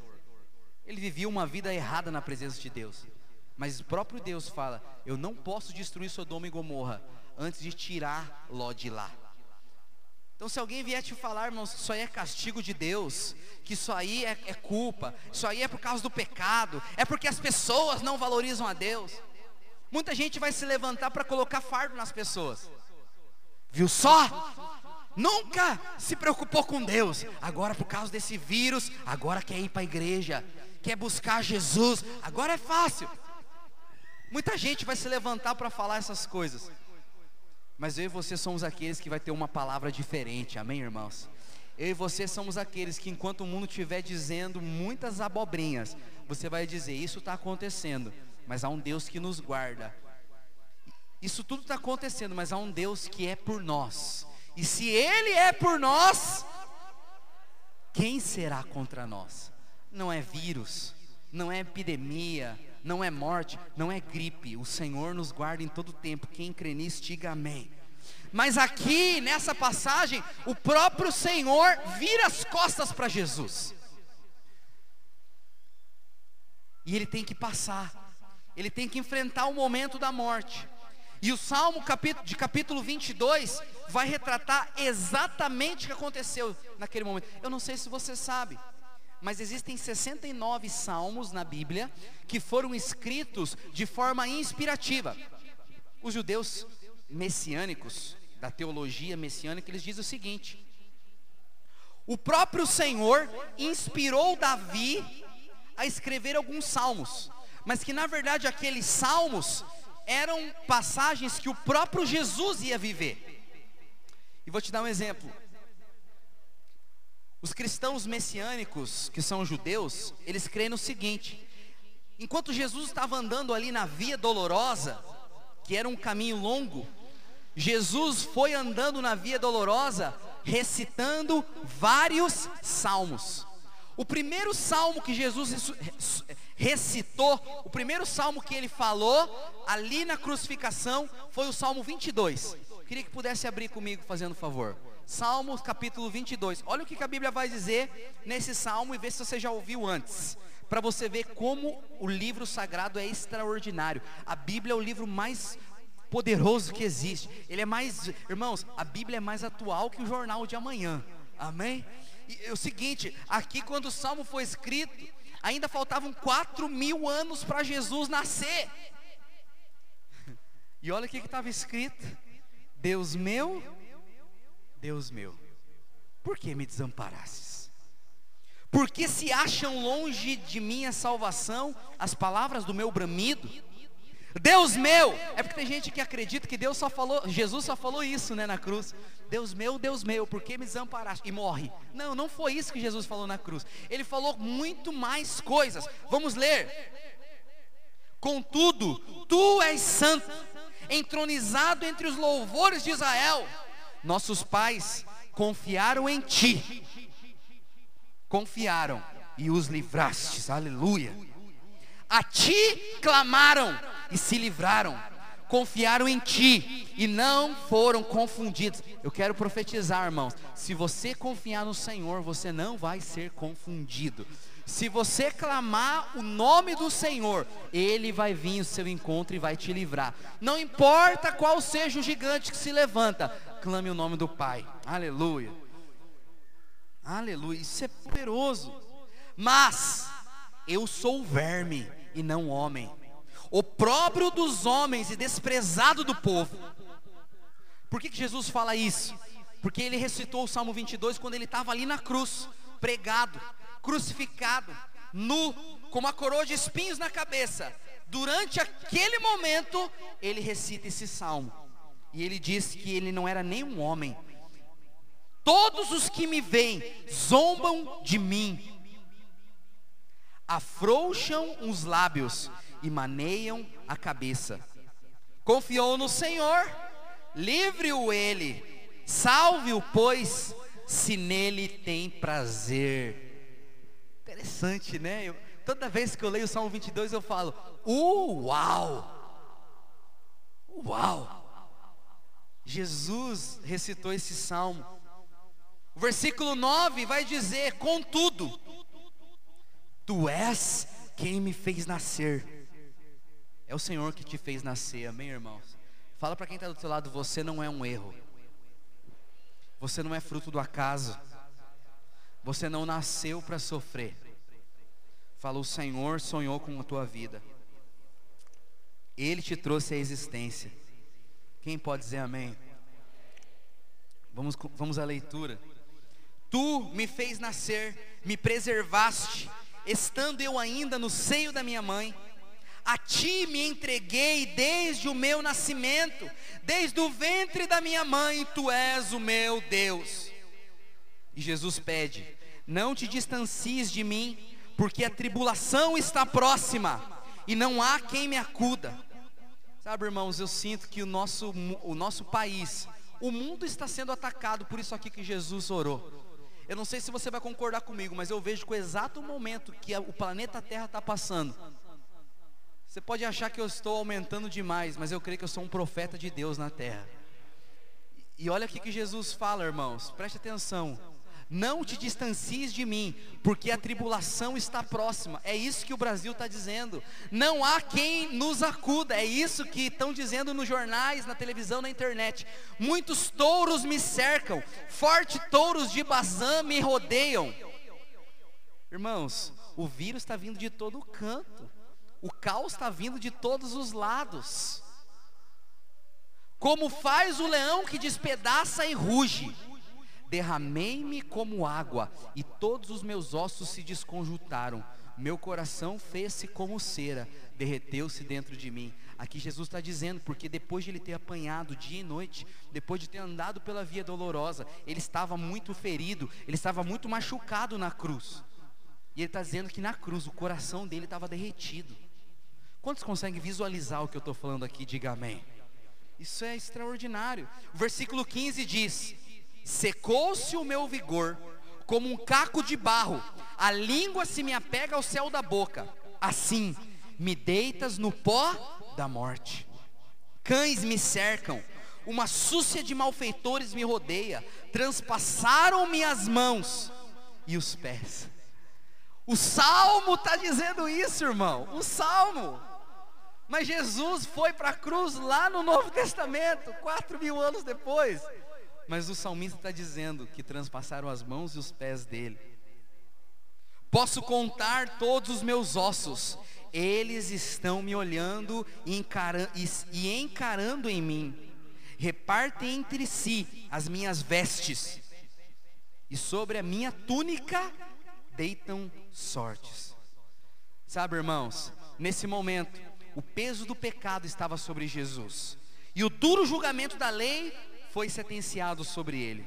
Ele vivia uma vida errada na presença de Deus. Mas o próprio Deus fala: Eu não posso destruir Sodoma e Gomorra antes de tirar Ló de lá. Então, se alguém vier te falar, irmãos, isso aí é castigo de Deus, que isso aí é, é culpa, isso aí é por causa do pecado, é porque as pessoas não valorizam a Deus. Muita gente vai se levantar para colocar fardo nas pessoas. Viu só? Nunca se preocupou com Deus. Agora, por causa desse vírus, agora quer ir para a igreja, quer buscar Jesus. Agora é fácil. Muita gente vai se levantar para falar essas coisas. Mas eu e você somos aqueles que vai ter uma palavra diferente, amém, irmãos? Eu e você somos aqueles que, enquanto o mundo estiver dizendo muitas abobrinhas, você vai dizer: Isso está acontecendo, mas há um Deus que nos guarda. Isso tudo está acontecendo, mas há um Deus que é por nós. E se Ele é por nós, quem será contra nós? Não é vírus, não é epidemia, não é morte, não é gripe. O Senhor nos guarda em todo tempo. Quem crê nisso, diga amém. Mas aqui, nessa passagem, o próprio Senhor vira as costas para Jesus. E ele tem que passar. Ele tem que enfrentar o momento da morte. E o Salmo de capítulo 22 vai retratar exatamente o que aconteceu naquele momento. Eu não sei se você sabe, mas existem 69 salmos na Bíblia que foram escritos de forma inspirativa. Os judeus messiânicos, da teologia messiânica, eles dizem o seguinte: O próprio Senhor inspirou Davi a escrever alguns salmos, mas que na verdade aqueles salmos eram passagens que o próprio Jesus ia viver. E vou te dar um exemplo. Os cristãos messiânicos, que são judeus, eles creem no seguinte: enquanto Jesus estava andando ali na via dolorosa, que era um caminho longo, Jesus foi andando na via dolorosa recitando vários salmos. O primeiro salmo que Jesus recitou, o primeiro salmo que ele falou ali na crucificação foi o Salmo 22. Queria que pudesse abrir comigo, fazendo favor. Salmos capítulo 22. Olha o que a Bíblia vai dizer nesse salmo e vê se você já ouviu antes. Para você ver como o livro sagrado é extraordinário. A Bíblia é o livro mais poderoso que existe. Ele é mais, irmãos, a Bíblia é mais atual que o jornal de amanhã. Amém? E é o seguinte, aqui quando o salmo foi escrito, ainda faltavam quatro mil anos para Jesus nascer. E olha o que estava escrito: Deus meu, Deus meu, por que me desamparastes? Porque se acham longe de minha salvação as palavras do meu bramido? Deus meu, é porque tem gente que acredita que Deus só falou, Jesus só falou isso, né, na cruz. Deus meu, Deus meu, por que me desamparaste? E morre. Não, não foi isso que Jesus falou na cruz. Ele falou muito mais coisas. Vamos ler. Contudo, tu és santo, entronizado entre os louvores de Israel. Nossos pais confiaram em ti. Confiaram e os livrastes. Aleluia. A ti clamaram e se livraram confiaram em ti e não foram confundidos. Eu quero profetizar, irmãos. Se você confiar no Senhor, você não vai ser confundido. Se você clamar o nome do Senhor, Ele vai vir ao seu encontro e vai te livrar. Não importa qual seja o gigante que se levanta, clame o nome do Pai. Aleluia. Aleluia. Isso é poderoso. Mas eu sou verme e não homem opróbrio dos homens e desprezado do povo. Por que, que Jesus fala isso? Porque ele recitou o Salmo 22 quando ele estava ali na cruz, pregado, crucificado, nu, com uma coroa de espinhos na cabeça. Durante aquele momento, ele recita esse salmo. E ele diz que ele não era nem um homem. Todos os que me veem zombam de mim, afrouxam os lábios e maneiam a cabeça. Confiou no Senhor, livre-o ele, salve-o, pois, se nele tem prazer. Interessante, né? Eu, toda vez que eu leio o Salmo 22, eu falo: Uau! Uau! Jesus recitou esse salmo. O versículo 9 vai dizer: Contudo, tu és quem me fez nascer é o Senhor que te fez nascer, amém, irmãos? Fala para quem está do seu lado: você não é um erro, você não é fruto do acaso, você não nasceu para sofrer. Fala, o Senhor sonhou com a tua vida, Ele te trouxe à existência. Quem pode dizer amém? Vamos, vamos à leitura. Tu me fez nascer, me preservaste, estando eu ainda no seio da minha mãe a ti me entreguei desde o meu nascimento, desde o ventre da minha mãe, tu és o meu Deus. E Jesus pede: Não te distancies de mim, porque a tribulação está próxima e não há quem me acuda. Sabe, irmãos, eu sinto que o nosso, o nosso país, o mundo está sendo atacado por isso aqui que Jesus orou. Eu não sei se você vai concordar comigo, mas eu vejo que o exato momento que o planeta Terra está passando, você pode achar que eu estou aumentando demais, mas eu creio que eu sou um profeta de Deus na terra. E olha o que Jesus fala, irmãos, preste atenção. Não te distancies de mim, porque a tribulação está próxima. É isso que o Brasil está dizendo. Não há quem nos acuda. É isso que estão dizendo nos jornais, na televisão, na internet. Muitos touros me cercam, fortes touros de Bazã me rodeiam. Irmãos, o vírus está vindo de todo canto. O caos está vindo de todos os lados. Como faz o leão que despedaça e ruge. Derramei-me como água, e todos os meus ossos se desconjuntaram. Meu coração fez-se como cera, derreteu-se dentro de mim. Aqui Jesus está dizendo, porque depois de ele ter apanhado dia e noite, depois de ter andado pela via dolorosa, ele estava muito ferido, ele estava muito machucado na cruz. E ele está dizendo que na cruz o coração dele estava derretido. Quantos conseguem visualizar o que eu estou falando aqui? Diga amém. Isso é extraordinário. O versículo 15 diz: Secou-se o meu vigor como um caco de barro, a língua se me apega ao céu da boca. Assim, me deitas no pó da morte. Cães me cercam, uma súcia de malfeitores me rodeia, transpassaram-me as mãos e os pés. O salmo está dizendo isso, irmão. O salmo. Mas Jesus foi para a cruz lá no Novo Testamento, quatro mil anos depois. Mas o salmista está dizendo que transpassaram as mãos e os pés dele. Posso contar todos os meus ossos, eles estão me olhando e, encara e encarando em mim. Repartem entre si as minhas vestes, e sobre a minha túnica deitam sortes. Sabe, irmãos, nesse momento, o peso do pecado estava sobre Jesus, e o duro julgamento da lei foi sentenciado sobre ele.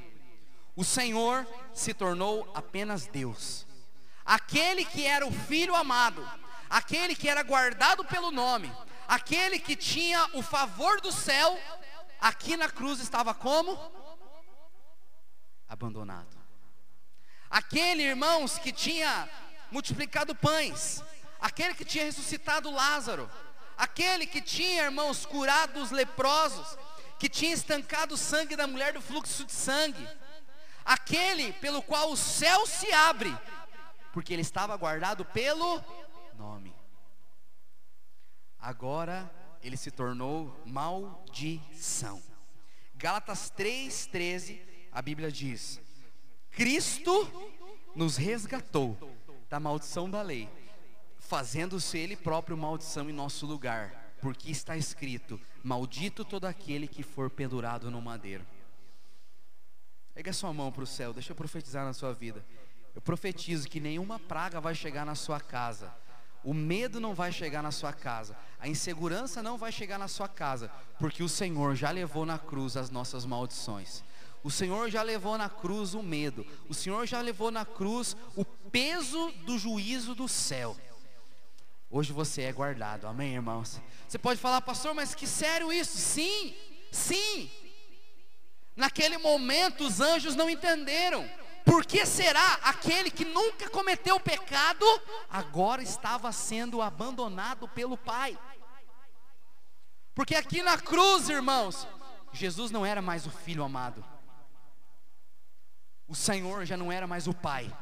O Senhor se tornou apenas Deus, aquele que era o Filho amado, aquele que era guardado pelo nome, aquele que tinha o favor do céu, aqui na cruz estava como? Abandonado. Aquele, irmãos, que tinha multiplicado pães, aquele que tinha ressuscitado Lázaro, aquele que tinha, irmãos, curado os leprosos, que tinha estancado o sangue da mulher do fluxo de sangue, aquele pelo qual o céu se abre, porque ele estava guardado pelo nome. Agora ele se tornou maldição. Gálatas 3:13, a Bíblia diz: Cristo nos resgatou da maldição da lei, fazendo-se ele próprio maldição em nosso lugar porque está escrito: Maldito todo aquele que for pendurado no madeiro. Pega sua mão para o céu, deixa eu profetizar na sua vida. Eu profetizo que nenhuma praga vai chegar na sua casa, o medo não vai chegar na sua casa, a insegurança não vai chegar na sua casa, porque o Senhor já levou na cruz as nossas maldições. O Senhor já levou na cruz o medo, o Senhor já levou na cruz o peso do juízo do céu. Hoje você é guardado, amém, irmãos? Você pode falar, pastor, mas que sério isso? Sim, sim. Naquele momento os anjos não entenderam. Por que será aquele que nunca cometeu pecado agora estava sendo abandonado pelo Pai? Porque aqui na cruz, irmãos, Jesus não era mais o filho amado. O Senhor já não era mais o Pai.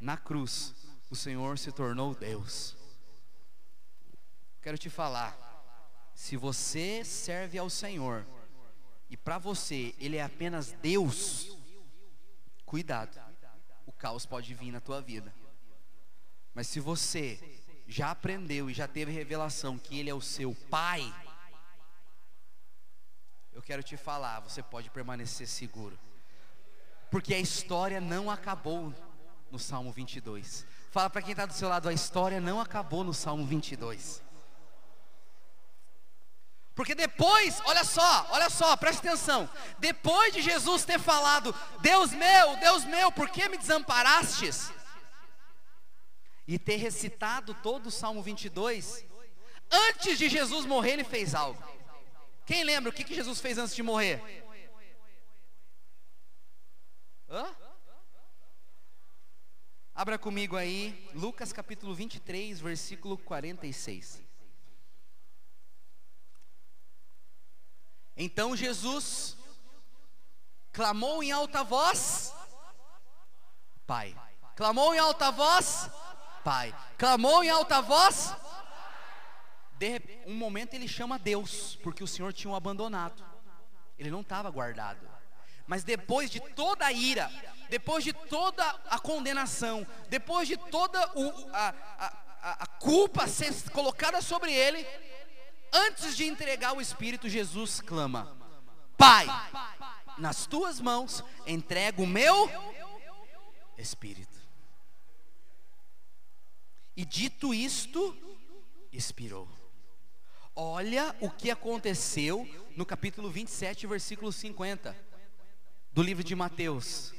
Na cruz, o Senhor se tornou Deus. Quero te falar, se você serve ao Senhor e para você ele é apenas Deus, cuidado, o caos pode vir na tua vida. Mas se você já aprendeu e já teve revelação que ele é o seu pai, eu quero te falar, você pode permanecer seguro. Porque a história não acabou no Salmo 22. Fala para quem está do seu lado, a história não acabou no Salmo 22. Porque depois, olha só, olha só, preste atenção. Depois de Jesus ter falado: Deus meu, Deus meu, por que me desamparastes? E ter recitado todo o Salmo 22, antes de Jesus morrer, ele fez algo. Quem lembra o que, que Jesus fez antes de morrer? Hã? Abra comigo aí, Lucas capítulo 23, versículo 46. Então Jesus clamou em alta voz, Pai. Clamou em alta voz, Pai. Clamou em alta voz. De um momento ele chama Deus, porque o Senhor tinha o abandonado. Ele não estava guardado. Mas depois de toda a ira, depois de toda a condenação, depois de toda o, a, a, a culpa ser colocada sobre ele, antes de entregar o Espírito, Jesus clama: Pai, nas tuas mãos entrego o meu Espírito. E dito isto, expirou. Olha o que aconteceu no capítulo 27, versículo 50 do livro de Mateus.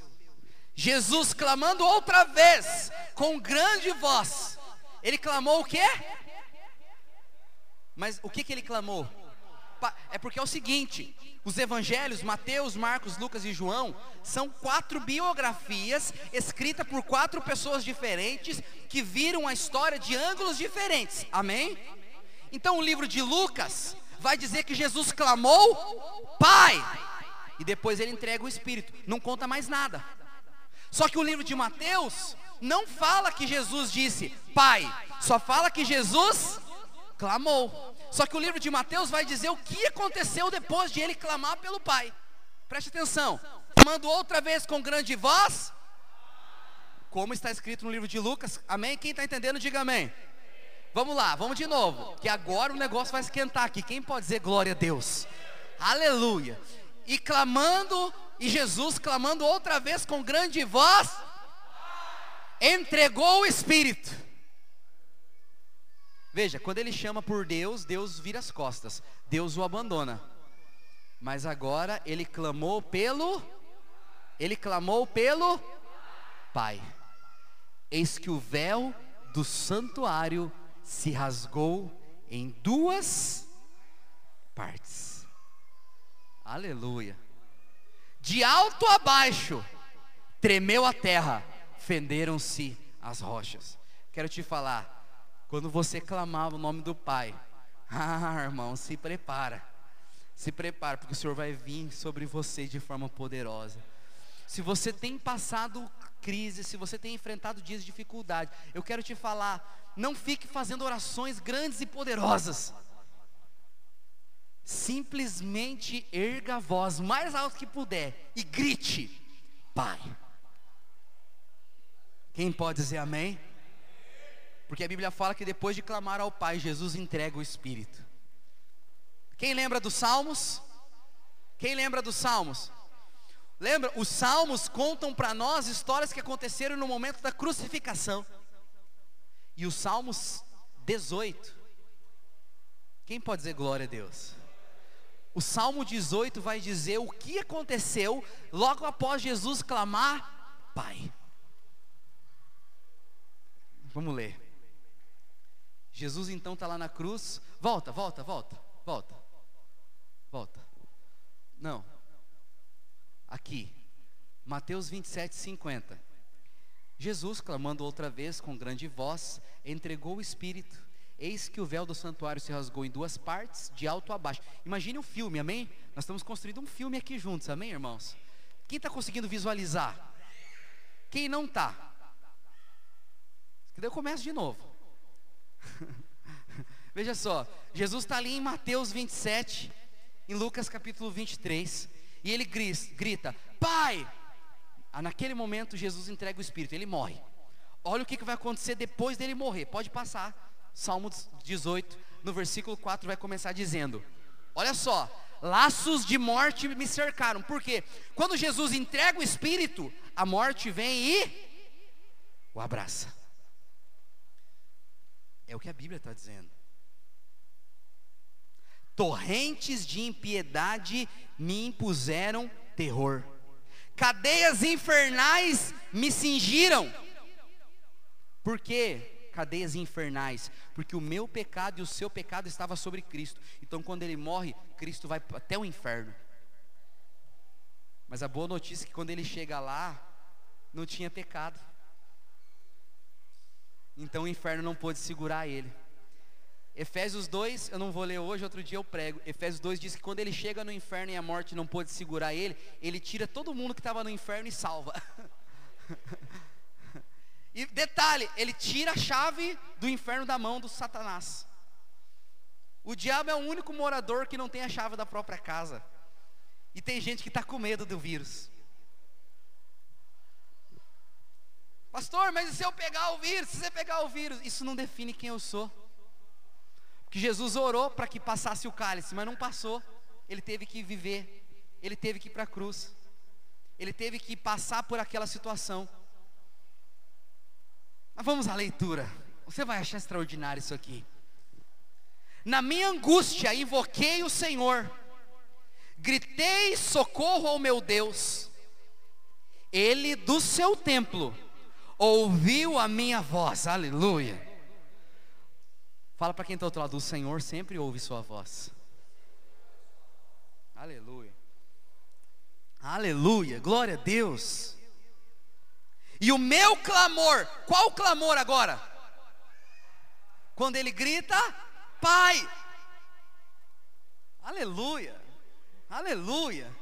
Jesus clamando outra vez, com grande voz. Ele clamou o quê? Mas o que, que ele clamou? é porque é o seguinte: os evangelhos, Mateus, Marcos, Lucas e João, são quatro biografias escritas por quatro pessoas diferentes que viram a história de ângulos diferentes. Amém? Então o livro de Lucas vai dizer que Jesus clamou, Pai, e depois ele entrega o Espírito, não conta mais nada. Só que o livro de Mateus não fala que Jesus disse, Pai, só fala que Jesus clamou. Só que o livro de Mateus vai dizer o que aconteceu depois de ele clamar pelo Pai. Preste atenção. Clamando outra vez com grande voz, como está escrito no livro de Lucas. Amém? Quem está entendendo, diga amém. Vamos lá, vamos de novo. Que agora o negócio vai esquentar aqui. Quem pode dizer glória a Deus? Aleluia. E clamando, e Jesus clamando outra vez com grande voz, entregou o Espírito. Veja, quando ele chama por Deus, Deus vira as costas, Deus o abandona. Mas agora ele clamou pelo, ele clamou pelo Pai. Eis que o véu do santuário se rasgou em duas partes. Aleluia. De alto a baixo, tremeu a terra, fenderam-se as rochas. Quero te falar, quando você clamava o nome do Pai, ah, irmão, se prepara. Se prepara, porque o Senhor vai vir sobre você de forma poderosa. Se você tem passado crise, se você tem enfrentado dias de dificuldade, eu quero te falar, não fique fazendo orações grandes e poderosas. Simplesmente erga a voz mais alto que puder e grite: Pai. Quem pode dizer amém? Porque a Bíblia fala que depois de clamar ao Pai, Jesus entrega o Espírito. Quem lembra dos Salmos? Quem lembra dos Salmos? Lembra? Os Salmos contam para nós histórias que aconteceram no momento da crucificação. E o Salmos 18. Quem pode dizer glória a Deus? O Salmo 18 vai dizer o que aconteceu logo após Jesus clamar: Pai. Vamos ler. Jesus então está lá na cruz. Volta, volta, volta, volta. Volta. Não. Aqui. Mateus 27, 50. Jesus, clamando outra vez com grande voz, entregou o Espírito. Eis que o véu do santuário se rasgou em duas partes, de alto a baixo. Imagine um filme, amém? Nós estamos construindo um filme aqui juntos, amém, irmãos? Quem está conseguindo visualizar? Quem não está? Daí eu começo de novo. Veja só, Jesus está ali em Mateus 27, em Lucas capítulo 23, e ele grita: Pai, ah, naquele momento Jesus entrega o Espírito, ele morre. Olha o que vai acontecer depois dele morrer. Pode passar. Salmo 18, no versículo 4, vai começar dizendo: Olha só, laços de morte me cercaram. Por quê? Quando Jesus entrega o Espírito, a morte vem e o abraça. É o que a Bíblia está dizendo. Torrentes de impiedade me impuseram terror cadeias infernais me cingiram. Por quê? Cadeias infernais, porque o meu pecado e o seu pecado estava sobre Cristo. Então, quando ele morre, Cristo vai até o inferno. Mas a boa notícia é que quando ele chega lá, não tinha pecado. Então o inferno não pôde segurar ele. Efésios 2, eu não vou ler hoje, outro dia eu prego. Efésios 2 diz que quando ele chega no inferno e a morte não pôde segurar ele, ele tira todo mundo que estava no inferno e salva. e detalhe, ele tira a chave do inferno da mão do Satanás. O diabo é o único morador que não tem a chave da própria casa. E tem gente que está com medo do vírus. Pastor, mas e se eu pegar o vírus? Se você pegar o vírus, isso não define quem eu sou que Jesus orou para que passasse o cálice, mas não passou. Ele teve que viver, ele teve que ir para a cruz, ele teve que passar por aquela situação. Mas vamos à leitura. Você vai achar extraordinário isso aqui. Na minha angústia, invoquei o Senhor, gritei socorro ao meu Deus. Ele do seu templo ouviu a minha voz, aleluia. Fala para quem está do outro lado, o Senhor sempre ouve sua voz. Aleluia. Aleluia. Glória a Deus. E o meu clamor, qual o clamor agora? Quando ele grita, Pai. Aleluia. Aleluia.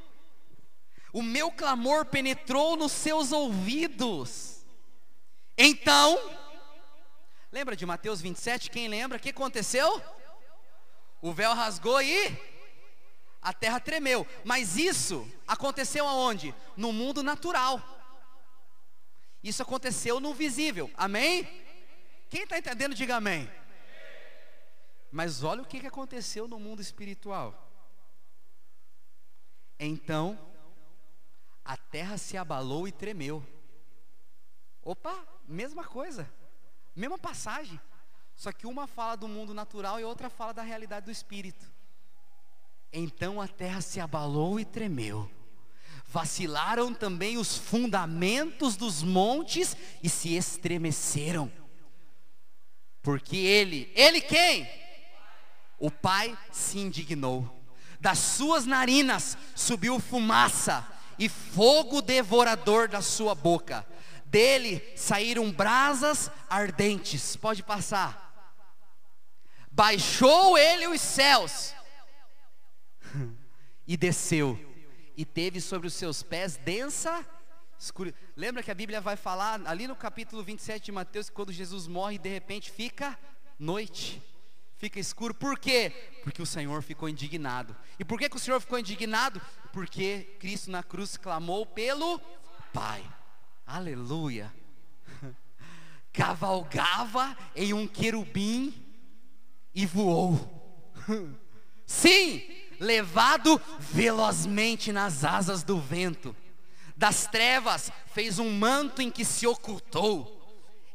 O meu clamor penetrou nos seus ouvidos. Então, lembra de Mateus 27? Quem lembra? O que aconteceu? O véu rasgou e a terra tremeu. Mas isso aconteceu aonde? No mundo natural. Isso aconteceu no visível. Amém? Quem está entendendo, diga amém. Mas olha o que aconteceu no mundo espiritual. Então, a terra se abalou e tremeu. Opa, mesma coisa, mesma passagem. Só que uma fala do mundo natural e outra fala da realidade do espírito. Então a terra se abalou e tremeu. Vacilaram também os fundamentos dos montes e se estremeceram. Porque ele, ele quem? O pai se indignou das suas narinas subiu fumaça e fogo devorador da sua boca. Dele saíram brasas ardentes. Pode passar. Baixou ele os céus e desceu, e teve sobre os seus pés densa escuridão. Lembra que a Bíblia vai falar ali no capítulo 27 de Mateus que quando Jesus morre, de repente fica noite fica escuro. Por quê? Porque o Senhor ficou indignado. E por que, que o Senhor ficou indignado? Porque Cristo na cruz clamou pelo Pai. Aleluia. Cavalgava em um querubim e voou. Sim, levado velozmente nas asas do vento. Das trevas fez um manto em que se ocultou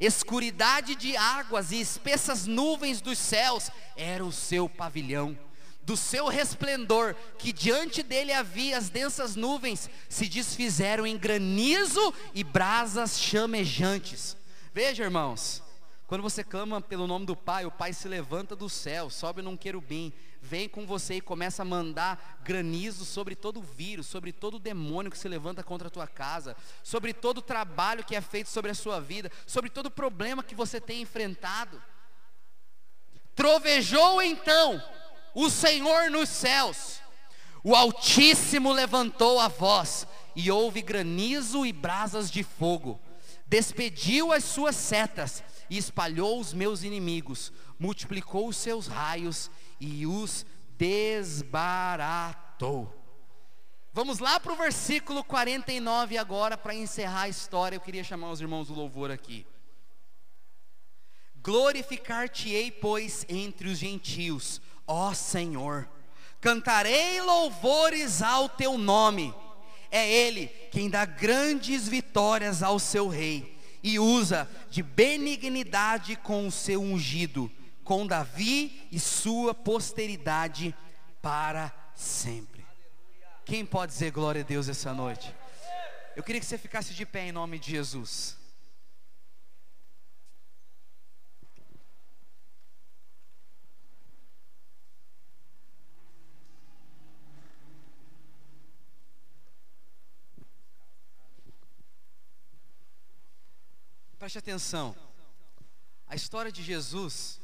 escuridade de águas e espessas nuvens dos céus era o seu pavilhão. Do seu resplendor, que diante dele havia as densas nuvens, se desfizeram em granizo e brasas chamejantes. Veja, irmãos, quando você clama pelo nome do Pai, o Pai se levanta do céu, sobe num querubim, vem com você e começa a mandar granizo sobre todo o vírus, sobre todo o demônio que se levanta contra a tua casa, sobre todo o trabalho que é feito sobre a sua vida, sobre todo o problema que você tem enfrentado. Trovejou então o Senhor nos céus, o Altíssimo levantou a voz, e houve granizo e brasas de fogo, despediu as suas setas e espalhou os meus inimigos, multiplicou os seus raios e os desbaratou. Vamos lá para o versículo 49 agora para encerrar a história. Eu queria chamar os irmãos do louvor aqui. Glorificar-te-ei, pois, entre os gentios, ó Senhor. Cantarei louvores ao teu nome. É Ele quem dá grandes vitórias ao seu rei e usa de benignidade com o seu ungido com Davi e sua posteridade para sempre. Quem pode dizer glória a Deus essa noite? Eu queria que você ficasse de pé em nome de Jesus. Preste atenção. A história de Jesus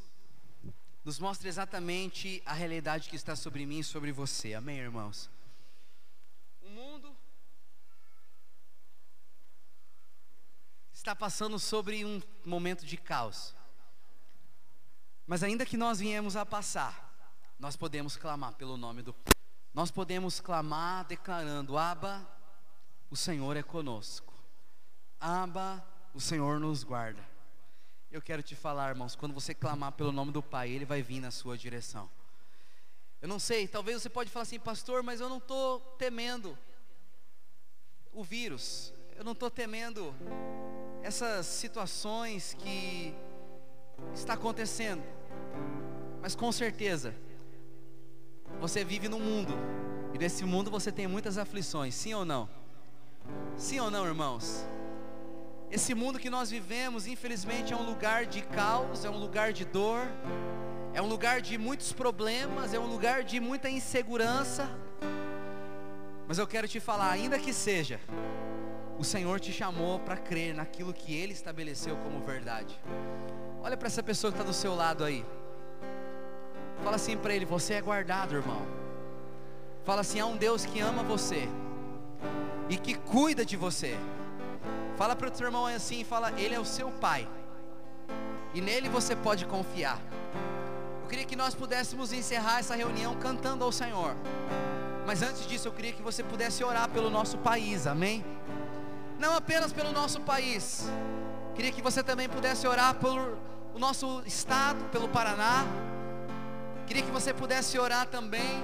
nos mostra exatamente a realidade que está sobre mim e sobre você. Amém, irmãos? O mundo está passando sobre um momento de caos. Mas ainda que nós viemos a passar, nós podemos clamar pelo nome do Nós podemos clamar declarando: Aba, o Senhor é conosco. Aba, o Senhor nos guarda. Eu quero te falar, irmãos, quando você clamar pelo nome do Pai, Ele vai vir na sua direção. Eu não sei, talvez você pode falar assim, pastor, mas eu não estou temendo o vírus, eu não estou temendo essas situações que está acontecendo. Mas com certeza, você vive num mundo, e nesse mundo você tem muitas aflições, sim ou não? Sim ou não, irmãos? Esse mundo que nós vivemos, infelizmente, é um lugar de caos, é um lugar de dor, é um lugar de muitos problemas, é um lugar de muita insegurança. Mas eu quero te falar, ainda que seja, o Senhor te chamou para crer naquilo que Ele estabeleceu como verdade. Olha para essa pessoa que está do seu lado aí. Fala assim para ele: Você é guardado, irmão. Fala assim: Há um Deus que ama você e que cuida de você. Fala para o teu irmão assim: Fala, Ele é o seu pai e nele você pode confiar. Eu queria que nós pudéssemos encerrar essa reunião cantando ao Senhor. Mas antes disso, eu queria que você pudesse orar pelo nosso país, amém? Não apenas pelo nosso país, queria que você também pudesse orar pelo o nosso estado, pelo Paraná. Queria que você pudesse orar também